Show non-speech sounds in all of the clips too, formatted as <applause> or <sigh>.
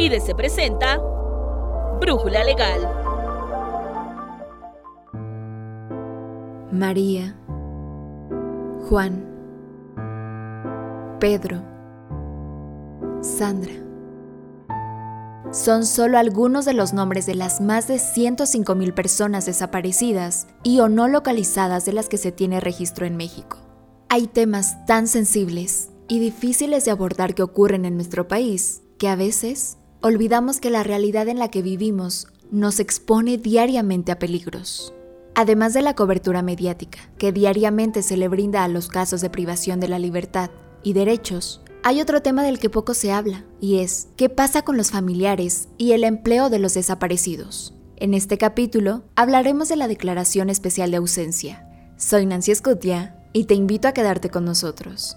IDC presenta Brújula Legal. María, Juan, Pedro, Sandra. Son solo algunos de los nombres de las más de 105.000 personas desaparecidas y o no localizadas de las que se tiene registro en México. Hay temas tan sensibles y difíciles de abordar que ocurren en nuestro país que a veces olvidamos que la realidad en la que vivimos nos expone diariamente a peligros. Además de la cobertura mediática que diariamente se le brinda a los casos de privación de la libertad y derechos, hay otro tema del que poco se habla, y es qué pasa con los familiares y el empleo de los desaparecidos. En este capítulo hablaremos de la Declaración Especial de Ausencia. Soy Nancy Escutia y te invito a quedarte con nosotros.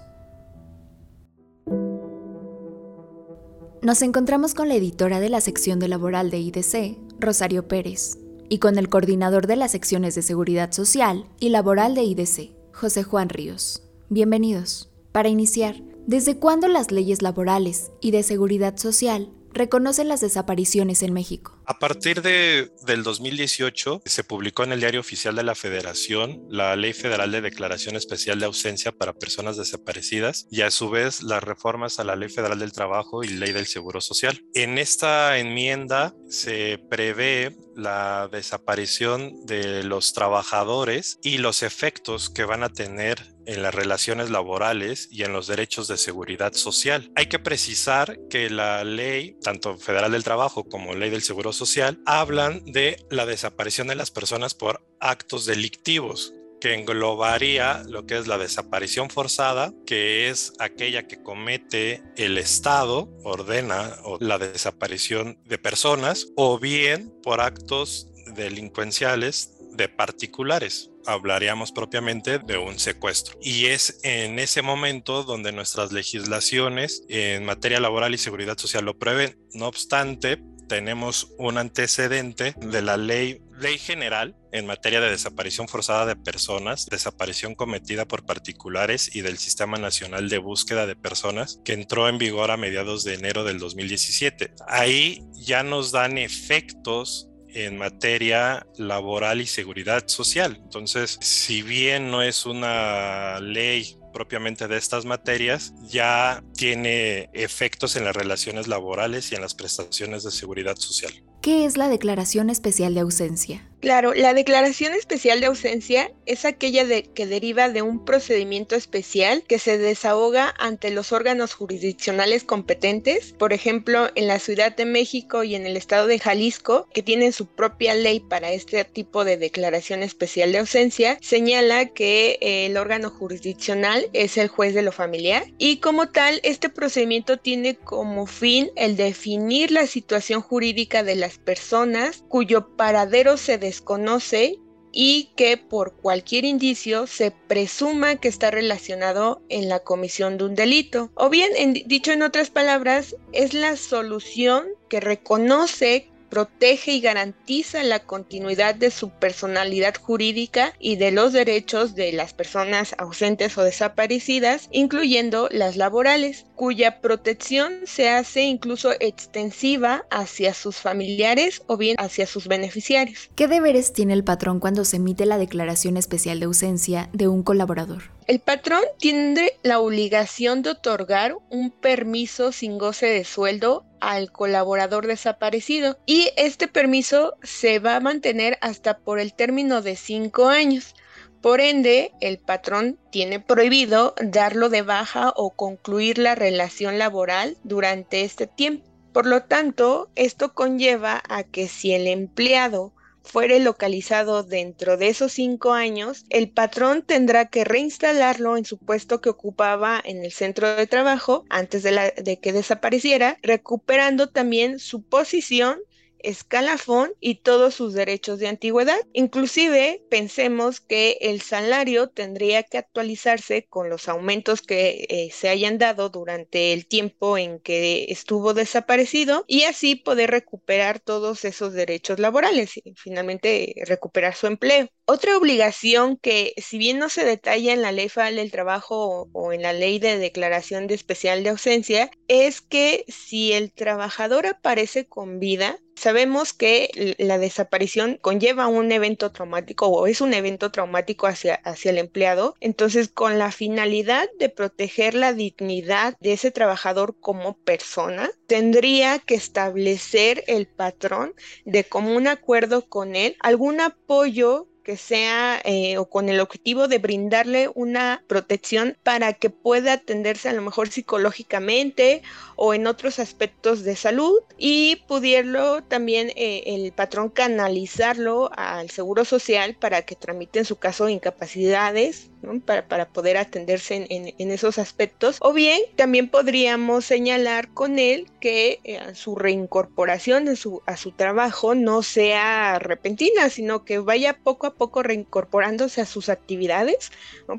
Nos encontramos con la editora de la sección de laboral de IDC, Rosario Pérez, y con el coordinador de las secciones de Seguridad Social y Laboral de IDC, José Juan Ríos. Bienvenidos. Para iniciar, ¿desde cuándo las leyes laborales y de seguridad social reconocen las desapariciones en México. A partir de, del 2018 se publicó en el Diario Oficial de la Federación la Ley Federal de Declaración Especial de Ausencia para Personas Desaparecidas y a su vez las reformas a la Ley Federal del Trabajo y Ley del Seguro Social. En esta enmienda se prevé la desaparición de los trabajadores y los efectos que van a tener en las relaciones laborales y en los derechos de seguridad social. Hay que precisar que la ley, tanto federal del trabajo como ley del seguro social, hablan de la desaparición de las personas por actos delictivos que englobaría lo que es la desaparición forzada, que es aquella que comete el Estado, ordena la desaparición de personas, o bien por actos delincuenciales de particulares hablaríamos propiamente de un secuestro. Y es en ese momento donde nuestras legislaciones en materia laboral y seguridad social lo prevén. No obstante, tenemos un antecedente de la ley, ley general en materia de desaparición forzada de personas, desaparición cometida por particulares y del Sistema Nacional de Búsqueda de Personas, que entró en vigor a mediados de enero del 2017. Ahí ya nos dan efectos en materia laboral y seguridad social. Entonces, si bien no es una ley propiamente de estas materias, ya tiene efectos en las relaciones laborales y en las prestaciones de seguridad social. ¿Qué es la Declaración Especial de Ausencia? Claro, la declaración especial de ausencia es aquella que deriva de un procedimiento especial que se desahoga ante los órganos jurisdiccionales competentes, por ejemplo, en la Ciudad de México y en el estado de Jalisco, que tienen su propia ley para este tipo de declaración especial de ausencia, señala que eh, el órgano jurisdiccional es el juez de lo familiar y como tal, este procedimiento tiene como fin el definir la situación jurídica de las personas cuyo paradero se desconoce y que por cualquier indicio se presuma que está relacionado en la comisión de un delito. O bien, dicho en otras palabras, es la solución que reconoce protege y garantiza la continuidad de su personalidad jurídica y de los derechos de las personas ausentes o desaparecidas, incluyendo las laborales, cuya protección se hace incluso extensiva hacia sus familiares o bien hacia sus beneficiarios. ¿Qué deberes tiene el patrón cuando se emite la declaración especial de ausencia de un colaborador? El patrón tiene la obligación de otorgar un permiso sin goce de sueldo al colaborador desaparecido y este permiso se va a mantener hasta por el término de cinco años. Por ende, el patrón tiene prohibido darlo de baja o concluir la relación laboral durante este tiempo. Por lo tanto, esto conlleva a que si el empleado fuere localizado dentro de esos cinco años, el patrón tendrá que reinstalarlo en su puesto que ocupaba en el centro de trabajo antes de, de que desapareciera, recuperando también su posición escalafón y todos sus derechos de antigüedad. Inclusive pensemos que el salario tendría que actualizarse con los aumentos que eh, se hayan dado durante el tiempo en que estuvo desaparecido y así poder recuperar todos esos derechos laborales y finalmente recuperar su empleo. Otra obligación que, si bien no se detalla en la Ley Federal del Trabajo o, en la Ley de Declaración de Especial de Ausencia, es que si el trabajador aparece con vida, Sabemos que la desaparición conlleva un evento traumático o es un evento traumático hacia, hacia el empleado. Entonces, con la finalidad de proteger la dignidad de ese trabajador como persona, tendría que establecer el patrón de común acuerdo con él algún apoyo sea eh, o con el objetivo de brindarle una protección para que pueda atenderse a lo mejor psicológicamente o en otros aspectos de salud y pudiera también eh, el patrón canalizarlo al Seguro Social para que tramite en su caso incapacidades para, poder atenderse en, esos aspectos. O bien también podríamos señalar con él que eh, su reincorporación a su, a su trabajo no sea repentina, sino que vaya poco a poco reincorporándose a sus actividades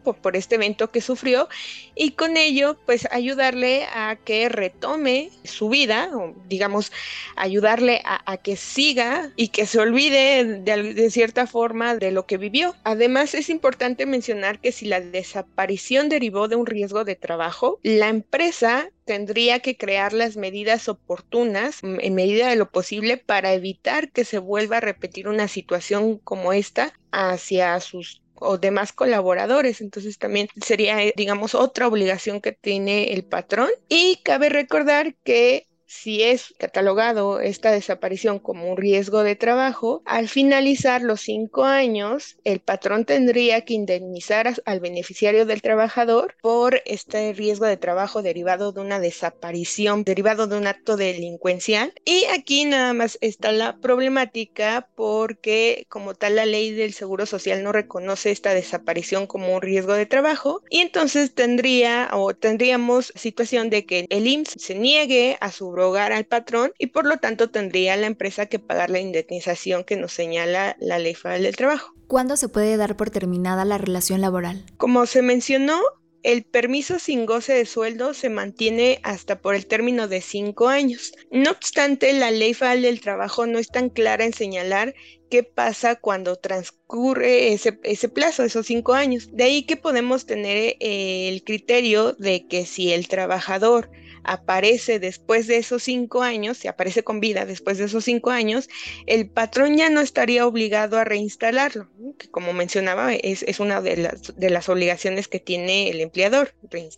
por, este evento que sufrió y con ello pues ayudarle a que retome su vida o digamos ayudarle a, que siga y que se olvide de, de cierta forma de lo que vivió. Además es importante mencionar que si la desaparición derivó de un riesgo de trabajo, la empresa tendría que crear las medidas oportunas en medida de lo posible para evitar que se vuelva a repetir una situación como esta hacia sus o demás colaboradores. Entonces también sería, digamos, otra obligación que tiene el patrón. Y cabe recordar que si es catalogado esta desaparición como un riesgo de trabajo, al finalizar los cinco años, el patrón tendría que indemnizar al beneficiario del trabajador por este riesgo de trabajo derivado de una desaparición, derivado de un acto delincuencial. Y aquí nada más está la problemática porque como tal la ley del Seguro Social no reconoce esta desaparición como un riesgo de trabajo y entonces tendría o tendríamos situación de que el IMSS se niegue a su hogar al patrón y por lo tanto tendría la empresa que pagar la indemnización que nos señala la Ley Federal del Trabajo. ¿Cuándo se puede dar por terminada la relación laboral? Como se mencionó, el permiso sin goce de sueldo se mantiene hasta por el término de cinco años. No obstante, la ley federal del trabajo no es tan clara en señalar qué pasa cuando transcurre ese, ese plazo, esos cinco años. De ahí que podemos tener eh, el criterio de que si el trabajador aparece después de esos cinco años, si aparece con vida después de esos cinco años, el patrón ya no estaría obligado a reinstalarlo, que como mencionaba es, una de las, de las obligaciones que tiene el empleador,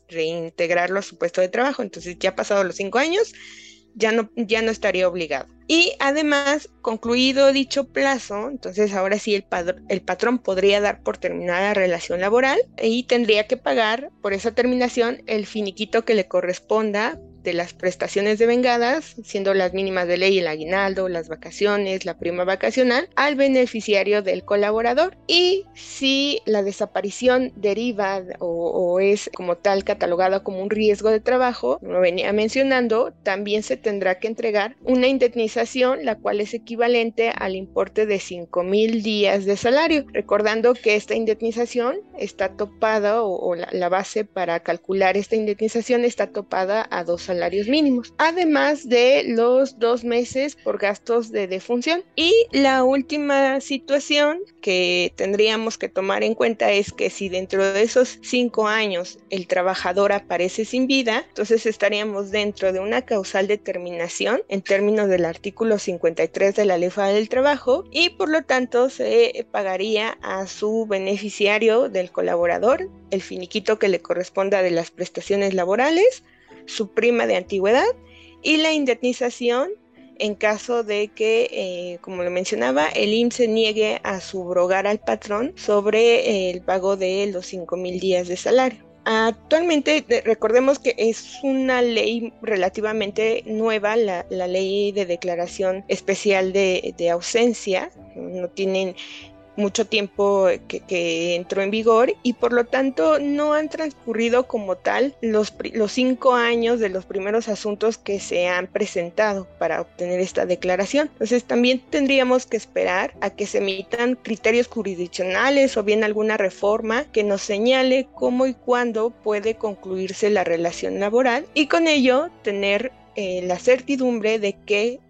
reintegrarlo a su puesto de trabajo. Entonces ya pasado los cinco años, ya no, ya no estaría obligado. Y además, concluido dicho plazo, entonces ahora sí el, el patrón podría dar por terminada la relación laboral y tendría que pagar por esa terminación el finiquito que le corresponda de las prestaciones de vengadas, siendo las mínimas de ley el aguinaldo, las vacaciones, la prima vacacional, al beneficiario del colaborador. Y si la desaparición deriva o, es como tal catalogada como un riesgo de trabajo, como venía mencionando, también se tendrá que entregar una indemnización, la cual es equivalente al importe de 5 mil días de salario. Recordando que esta indemnización está topada o, la, la, base para calcular esta indemnización está topada a dos salarios mínimos, además de los dos meses por gastos de defunción. Y la última situación que tendríamos que tomar en cuenta es que si dentro de esos cinco años el trabajador aparece sin vida, entonces estaríamos dentro de una causal determinación en términos del artículo 53 de la Ley Federal del Trabajo y por lo tanto se pagaría a su beneficiario del colaborador el finiquito que le corresponda de las prestaciones laborales su prima de antigüedad y la indemnización en caso de que, eh, como lo mencionaba, el IMSS se niegue a subrogar al patrón sobre el pago de los 5 mil días de salario. Actualmente, recordemos que es una ley relativamente nueva, la, ley de declaración especial de, de ausencia. No tienen mucho tiempo que, entró en vigor y por lo tanto no han transcurrido como tal los, los cinco años de los primeros asuntos que se han presentado para obtener esta declaración. Entonces también tendríamos que esperar a que se emitan criterios jurisdiccionales o bien alguna reforma que nos señale cómo y cuándo puede concluirse la relación laboral y con ello tener eh, la certidumbre de qué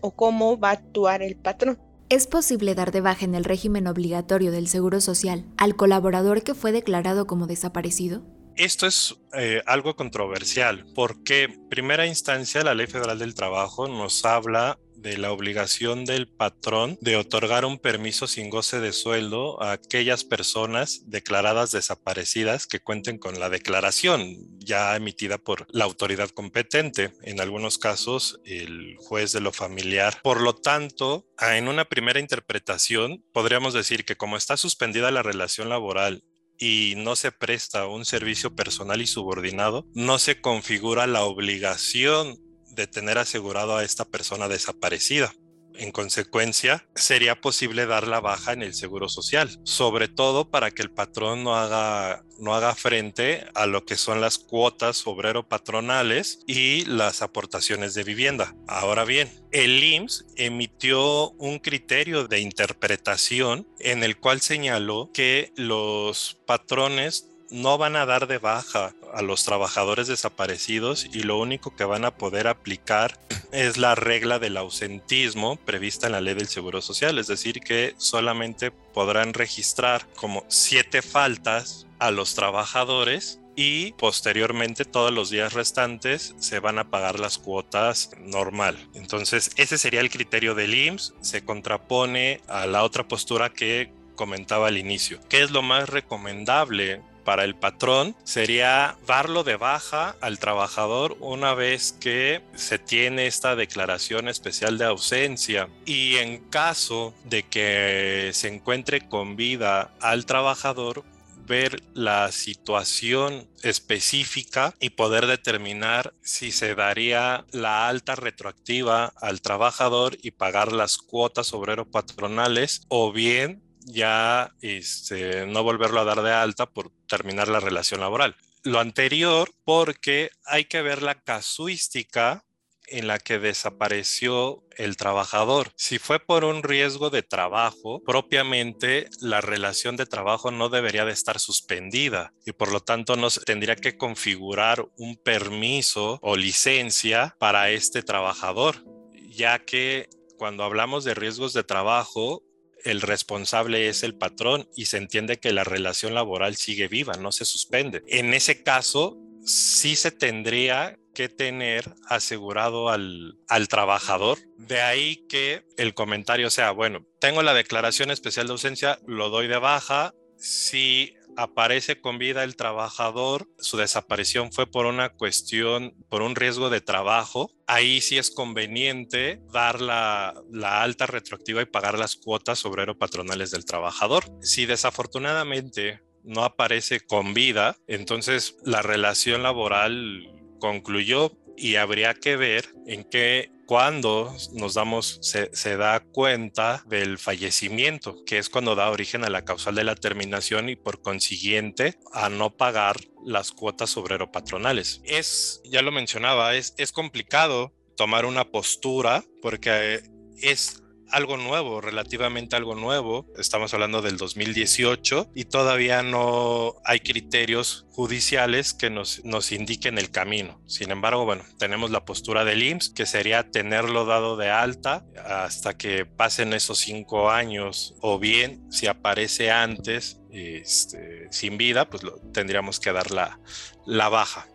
o cómo va a actuar el patrón. ¿Es posible dar de baja en el régimen obligatorio del Seguro Social al colaborador que fue declarado como desaparecido? Esto es eh, algo controversial porque, primera instancia, la Ley Federal del Trabajo nos habla de la obligación del patrón de otorgar un permiso sin goce de sueldo a aquellas personas declaradas desaparecidas que cuenten con la declaración ya emitida por la autoridad competente, en algunos casos el juez de lo familiar. Por lo tanto, en una primera interpretación, podríamos decir que como está suspendida la relación laboral y no se presta un servicio personal y subordinado, no se configura la obligación de tener asegurado a esta persona desaparecida. En consecuencia, sería posible dar la baja en el seguro social, sobre todo para que el patrón no haga, no haga frente a lo que son las cuotas obrero-patronales y las aportaciones de vivienda. Ahora bien, el IMSS emitió un criterio de interpretación en el cual señaló que los patrones no van a dar de baja a los trabajadores desaparecidos y lo único que van a poder aplicar <clears throat> es la regla del ausentismo prevista en la ley del Seguro Social, es decir, que solamente podrán registrar como siete faltas a los trabajadores y posteriormente todos los días restantes se van a pagar las cuotas normal. Entonces ese sería el criterio del IMSS, se contrapone a la otra postura que comentaba al inicio. ¿Qué es lo más recomendable para el patrón sería darlo de baja al trabajador una vez que se tiene esta declaración especial de ausencia. Y en caso de que se encuentre con vida al trabajador ver la situación específica y poder determinar si se daría la alta retroactiva al trabajador y pagar las cuotas obrero patronales o bien ya este, no volverlo a dar de alta por terminar la relación laboral. Lo anterior porque hay que ver la casuística en la que desapareció el trabajador. Si fue por un riesgo de trabajo, propiamente la relación de trabajo no debería de estar suspendida y por lo tanto no se tendría que configurar un permiso o licencia para este trabajador, ya que cuando hablamos de riesgos de trabajo, el responsable es el patrón y se entiende que la relación laboral sigue viva, no se suspende. En ese caso, sí se tendría que tener asegurado al, al, trabajador. De ahí que el comentario sea, bueno, tengo la declaración especial de ausencia, lo doy de baja. Si aparece con vida el trabajador, su desaparición fue por una cuestión, por un riesgo de trabajo, ahí sí es conveniente dar la, alta retroactiva y pagar las cuotas obrero patronales del trabajador. Si desafortunadamente no aparece con vida, entonces la relación laboral concluyó y habría que ver en qué cuando nos damos, se, da cuenta del fallecimiento, que es cuando da origen a la causal de la terminación y por consiguiente a no pagar las cuotas obrero patronales. Es, ya lo mencionaba, es, es complicado tomar una postura porque es algo nuevo, relativamente algo nuevo. Estamos hablando del 2018 y todavía no hay criterios judiciales que nos, nos indiquen el camino. Sin embargo, bueno, tenemos la postura del IMSS, que sería tenerlo dado de alta hasta que pasen esos cinco años o bien si aparece antes este, sin vida, pues lo, tendríamos que dar la, la baja.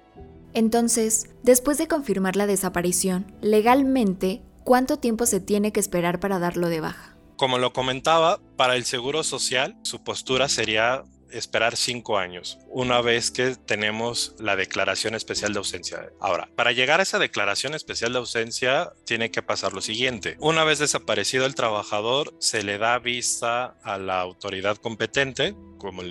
Entonces, después de confirmar la desaparición, legalmente, ¿cuánto tiempo se tiene que esperar para darlo de baja? Como lo comentaba, para el Seguro Social su postura sería esperar cinco años, una vez que tenemos la declaración especial de ausencia. Ahora, para llegar a esa declaración especial de ausencia, tiene que pasar lo siguiente. Una vez desaparecido el trabajador, se le da vista a la autoridad competente, como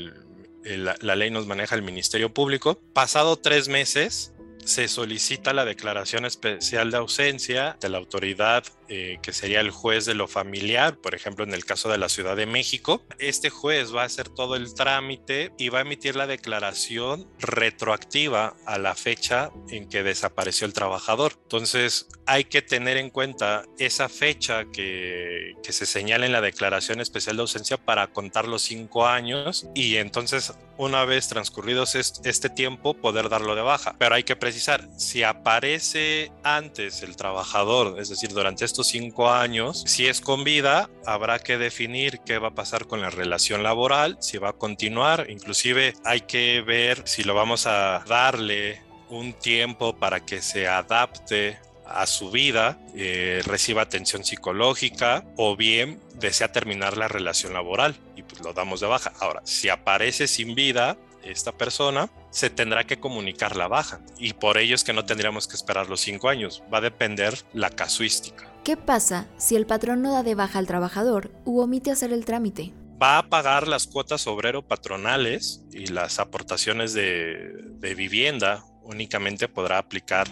la ley nos maneja el Ministerio Público. Pasado tres meses, se solicita la declaración especial de ausencia de la autoridad eh, que sería el juez de lo familiar, por ejemplo en el caso de la Ciudad de México. Este juez va a hacer todo el trámite y va a emitir la declaración retroactiva a la fecha en que desapareció el trabajador. Entonces hay que tener en cuenta esa fecha que, que se señala en la declaración especial de ausencia para contar los cinco años y entonces una vez transcurridos este tiempo poder darlo de baja. Pero hay que precisar, si aparece antes el trabajador, es decir, durante estos cinco años, si es con vida, habrá que definir qué va a pasar con la relación laboral, si va a continuar, inclusive hay que ver si lo vamos a darle un tiempo para que se adapte a su vida, eh, reciba atención psicológica o bien desea terminar la relación laboral y pues lo damos de baja. Ahora, si aparece sin vida esta persona, se tendrá que comunicar la baja y por ello es que no tendríamos que esperar los cinco años. Va a depender la casuística. ¿Qué pasa si el patrón no da de baja al trabajador u omite hacer el trámite? va a pagar las cuotas obrero patronales y las aportaciones de, de, vivienda únicamente podrá aplicar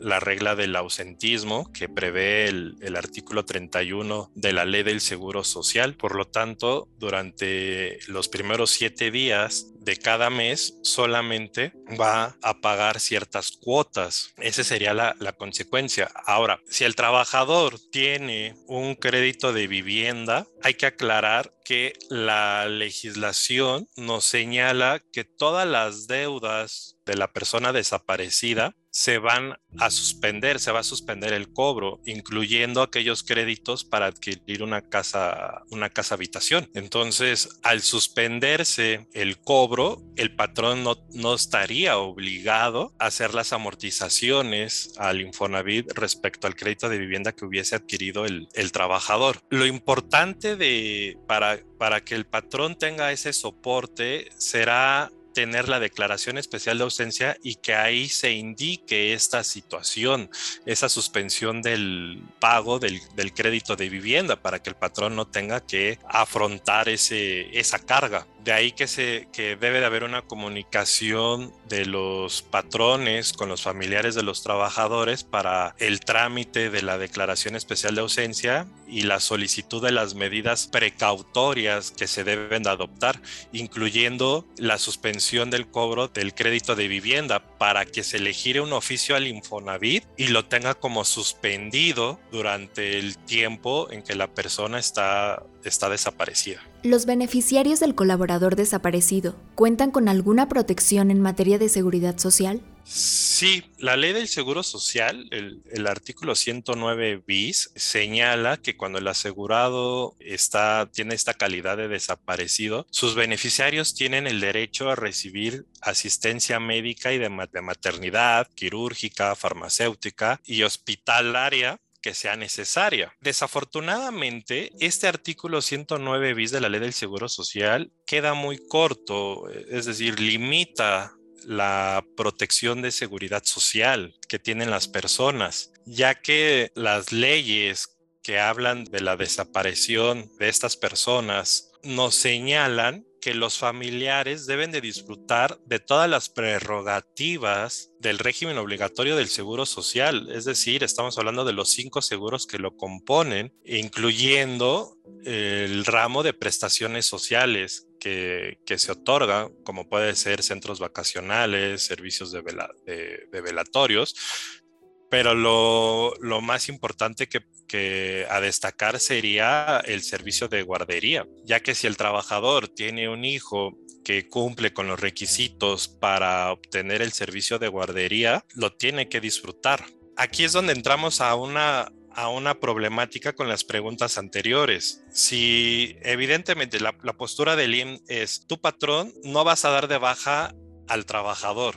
la regla del ausentismo que prevé el, artículo 31 de la ley del Seguro Social. Por lo tanto, durante los primeros siete días de cada mes solamente va a pagar ciertas cuotas. Esa sería la, consecuencia. Ahora, si el trabajador tiene un crédito de vivienda, hay que aclarar que la legislación nos señala que todas las deudas de la persona desaparecida se van a suspender, se va a suspender el cobro, incluyendo aquellos créditos para adquirir una casa, una casa habitación. Entonces, al suspenderse el cobro, el patrón no, no estaría obligado a hacer las amortizaciones al Infonavit respecto al crédito de vivienda que hubiese adquirido el, el trabajador. Lo importante de, para, para que el patrón tenga ese soporte será tener la declaración especial de ausencia y que ahí se indique esta situación, esa suspensión del pago del, crédito de vivienda para que el patrón no tenga que afrontar ese, esa carga. De ahí que, se, que debe de haber una comunicación de los patrones con los familiares de los trabajadores para el trámite de la declaración especial de ausencia y la solicitud de las medidas precautorias que se deben de adoptar, incluyendo la suspensión del cobro del crédito de vivienda para que se le gire un oficio al Infonavit y lo tenga como suspendido durante el tiempo en que la persona está, está desaparecida. ¿Los beneficiarios del colaborador desaparecido cuentan con alguna protección en materia de seguridad social? Sí, la ley del Seguro Social, el, artículo 109 bis, señala que cuando el asegurado está, tiene esta calidad de desaparecido, sus beneficiarios tienen el derecho a recibir asistencia médica y de maternidad, quirúrgica, farmacéutica y hospitalaria que sea necesaria. Desafortunadamente, este artículo 109 bis de la ley del Seguro Social queda muy corto, es decir, limita la protección de seguridad social que tienen las personas, ya que las leyes que hablan de la desaparición de estas personas nos señalan que los familiares deben de disfrutar de todas las prerrogativas del régimen obligatorio del seguro social. Es decir, estamos hablando de los cinco seguros que lo componen, incluyendo el ramo de prestaciones sociales que, que se otorga, como puede ser centros vacacionales, servicios de, de velatorios, pero lo, más importante que, a destacar sería el servicio de guardería, ya que si el trabajador tiene un hijo que cumple con los requisitos para obtener el servicio de guardería, lo tiene que disfrutar. Aquí es donde entramos a una, a una problemática con las preguntas anteriores. Si evidentemente la, la postura del IM es, tu patrón no vas a dar de baja al trabajador,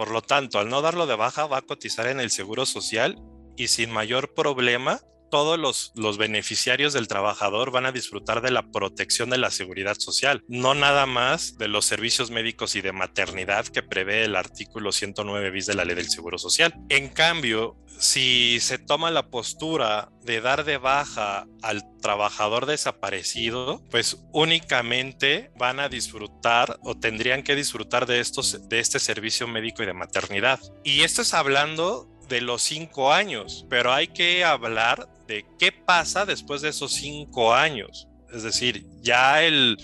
por lo tanto, al no darlo de baja, va a cotizar en el Seguro Social y sin mayor problema, todos los, los, beneficiarios del trabajador van a disfrutar de la protección de la seguridad social, no nada más de los servicios médicos y de maternidad que prevé el artículo 109 bis de la ley del Seguro Social. En cambio, si se toma la postura de dar de baja al trabajador desaparecido, pues únicamente van a disfrutar o tendrían que disfrutar de, estos, de este servicio médico y de maternidad. Y esto es hablando de los cinco años, pero hay que hablar qué pasa después de esos cinco años. Es decir, ya el,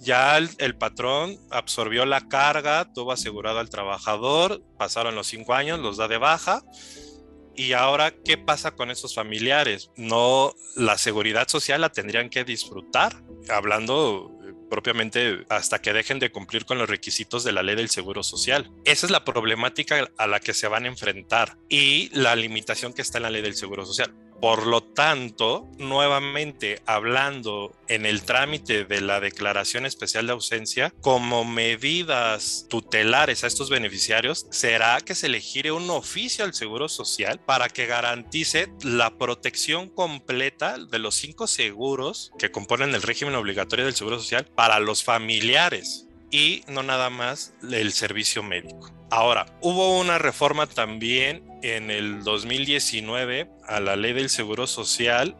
ya el, patrón absorbió la carga, tuvo asegurado al trabajador, pasaron los cinco años, los da de baja y ahora, ¿qué pasa con esos familiares? No, la seguridad social la tendrían que disfrutar, hablando eh, propiamente hasta que dejen de cumplir con los requisitos de la ley del seguro social. Esa es la problemática a la que se van a enfrentar y la limitación que está en la ley del seguro social. Por lo tanto, nuevamente hablando en el trámite de la declaración especial de ausencia, como medidas tutelares a estos beneficiarios, será que se le gire un oficio al Seguro Social para que garantice la protección completa de los cinco seguros que componen el régimen obligatorio del Seguro Social para los familiares y no nada más el servicio médico. Ahora, hubo una reforma también en el 2019 a la ley del Seguro Social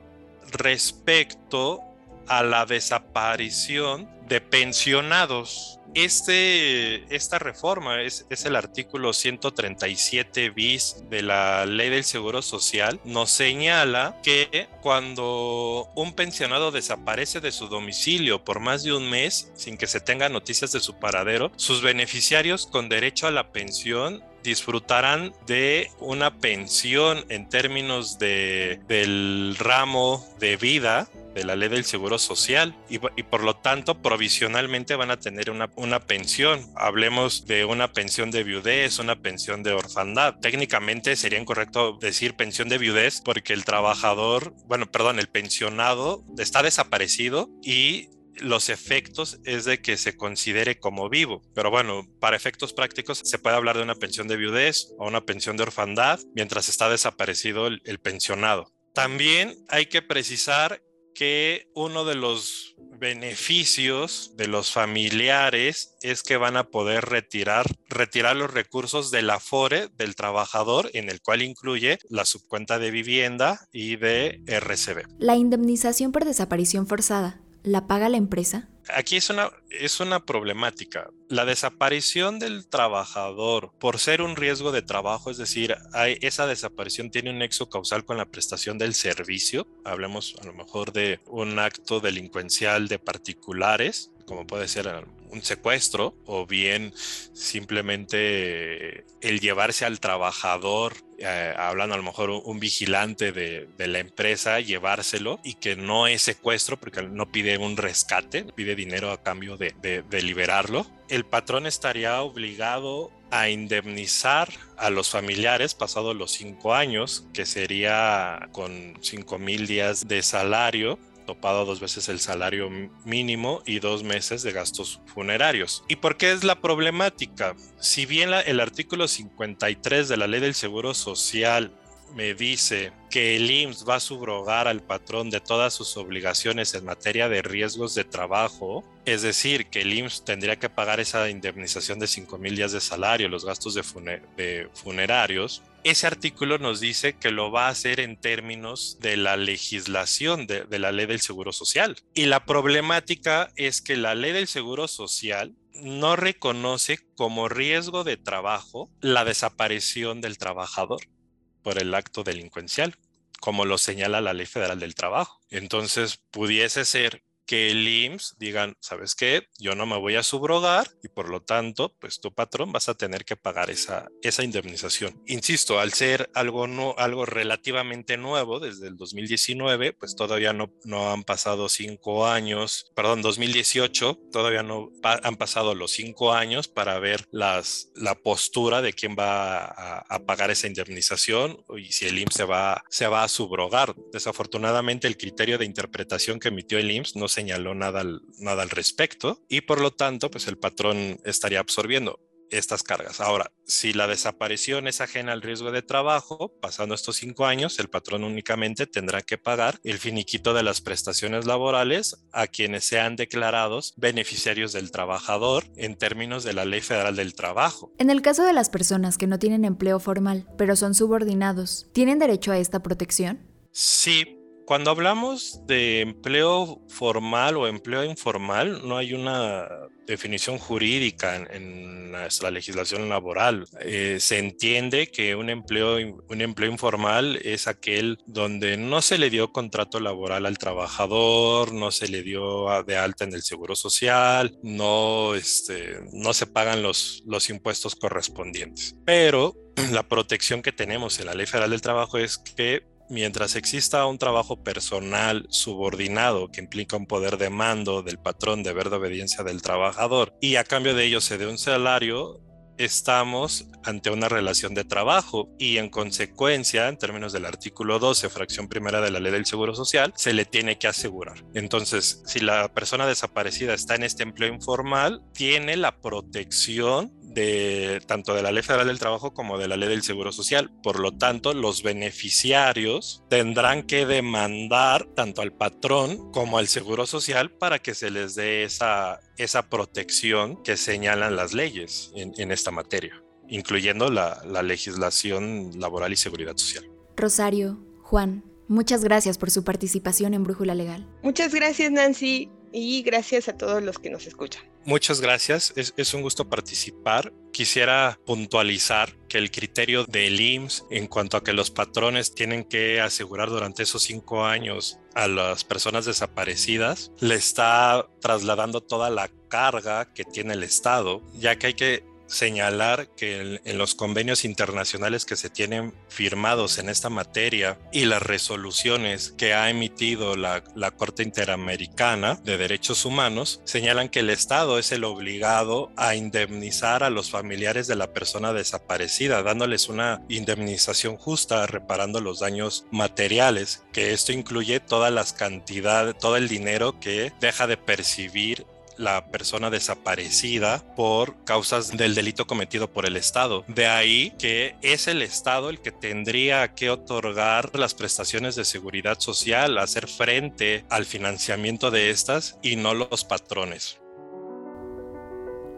respecto a la desaparición de pensionados. Este, esta reforma es, es, el artículo 137 bis de la ley del Seguro Social. Nos señala que cuando un pensionado desaparece de su domicilio por más de un mes sin que se tenga noticias de su paradero, sus beneficiarios con derecho a la pensión disfrutarán de una pensión en términos de, del ramo de vida de la ley del Seguro Social y, por lo tanto provisionalmente van a tener una, una pensión. Hablemos de una pensión de viudez, una pensión de orfandad. Técnicamente sería incorrecto decir pensión de viudez porque el trabajador, bueno, perdón, el pensionado está desaparecido y los efectos es de que se considere como vivo. Pero bueno, para efectos prácticos se puede hablar de una pensión de viudez o una pensión de orfandad mientras está desaparecido el pensionado. También hay que precisar que uno de los beneficios de los familiares es que van a poder retirar, retirar los recursos del afore del trabajador, en el cual incluye la subcuenta de vivienda y de RCB. La indemnización por desaparición forzada ¿La paga la empresa? Aquí es una, es una problemática. La desaparición del trabajador por ser un riesgo de trabajo, es decir, hay, esa desaparición tiene un nexo causal con la prestación del servicio. Hablemos a lo mejor de un acto delincuencial de particulares, como puede ser un secuestro o bien simplemente el llevarse al trabajador, eh, hablando a lo mejor un, vigilante de, la empresa, llevárselo y que no es secuestro porque no pide un rescate, pide dinero a cambio de, de, de liberarlo. El patrón estaría obligado a indemnizar a los familiares pasados los cinco años, que sería con cinco mil días de salario topado dos veces el salario mínimo y dos meses de gastos funerarios. ¿Y por qué es la problemática? Si bien el artículo 53 de la ley del Seguro Social me dice que el IMSS va a subrogar al patrón de todas sus obligaciones en materia de riesgos de trabajo, es decir, que el IMSS tendría que pagar esa indemnización de 5 mil días de salario, los gastos de, funer de funerarios, ese artículo nos dice que lo va a hacer en términos de la legislación de, la ley del Seguro Social. Y la problemática es que la ley del Seguro Social no reconoce como riesgo de trabajo la desaparición del trabajador por el acto delincuencial, como lo señala la Ley Federal del Trabajo. Entonces, pudiese ser que el IMSS digan, ¿sabes qué? Yo no me voy a subrogar y por lo tanto, pues tu patrón vas a tener que pagar esa, esa indemnización. Insisto, al ser algo, no, algo relativamente nuevo desde el 2019, pues todavía no, no han pasado cinco años, perdón, 2018, todavía no han pasado los cinco años para ver las, la postura de quién va a, pagar esa indemnización y si el IMSS se va, se va a subrogar. Desafortunadamente, el criterio de interpretación que emitió el IMSS no señaló nada al, nada al respecto y por lo tanto, pues el patrón estaría absorbiendo estas cargas. Ahora, si la desaparición es ajena al riesgo de trabajo, pasando estos cinco años, el patrón únicamente tendrá que pagar el finiquito de las prestaciones laborales a quienes sean declarados beneficiarios del trabajador en términos de la Ley Federal del Trabajo. En el caso de las personas que no tienen empleo formal, pero son subordinados, ¿tienen derecho a esta protección? Sí, cuando hablamos de empleo formal o empleo informal, no hay una definición jurídica en, en nuestra legislación laboral. Eh, se entiende que un empleo, un empleo informal es aquel donde no se le dio contrato laboral al trabajador, no se le dio de alta en el seguro social, no, este, no se pagan los, los impuestos correspondientes. Pero <clears throat> la protección que tenemos en la Ley Federal del Trabajo es que mientras exista un trabajo personal subordinado que implica un poder de mando del patrón, deber de obediencia del trabajador y a cambio de ello se dé un salario, estamos ante una relación de trabajo y en consecuencia, en términos del artículo 12, fracción primera de la ley del Seguro Social, se le tiene que asegurar. Entonces, si la persona desaparecida está en este empleo informal, tiene la protección de tanto de la Ley Federal del Trabajo como de la Ley del Seguro Social. Por lo tanto, los beneficiarios tendrán que demandar tanto al patrón como al Seguro Social para que se les dé esa, esa protección que señalan las leyes en, esta materia, incluyendo la, la legislación laboral y seguridad social. Rosario, Juan, muchas gracias por su participación en Brújula Legal. Muchas gracias, Nancy, y gracias a todos los que nos escuchan. Muchas gracias, es, un gusto participar. Quisiera puntualizar que el criterio del IMSS en cuanto a que los patrones tienen que asegurar durante esos cinco años a las personas desaparecidas, le está trasladando toda la carga que tiene el Estado, ya que hay que señalar que en, los convenios internacionales que se tienen firmados en esta materia y las resoluciones que ha emitido la, la Corte Interamericana de Derechos Humanos señalan que el Estado es el obligado a indemnizar a los familiares de la persona desaparecida, dándoles una indemnización justa, reparando los daños materiales, que esto incluye todas las cantidades, todo el dinero que deja de percibir la persona desaparecida por causas del delito cometido por el Estado. De ahí que es el Estado el que tendría que otorgar las prestaciones de seguridad social, hacer frente al financiamiento de estas y no los patrones.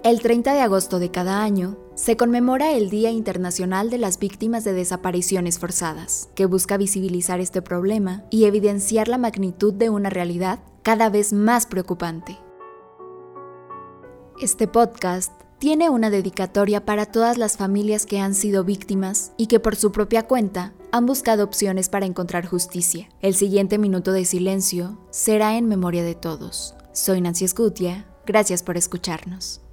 El 30 de agosto de cada año se conmemora el Día Internacional de las Víctimas de Desapariciones Forzadas, que busca visibilizar este problema y evidenciar la magnitud de una realidad cada vez más preocupante. Este podcast tiene una dedicatoria para todas las familias que han sido víctimas y que por su propia cuenta han buscado opciones para encontrar justicia. El siguiente minuto de silencio será en memoria de todos. Soy Nancy Escutia, gracias por escucharnos.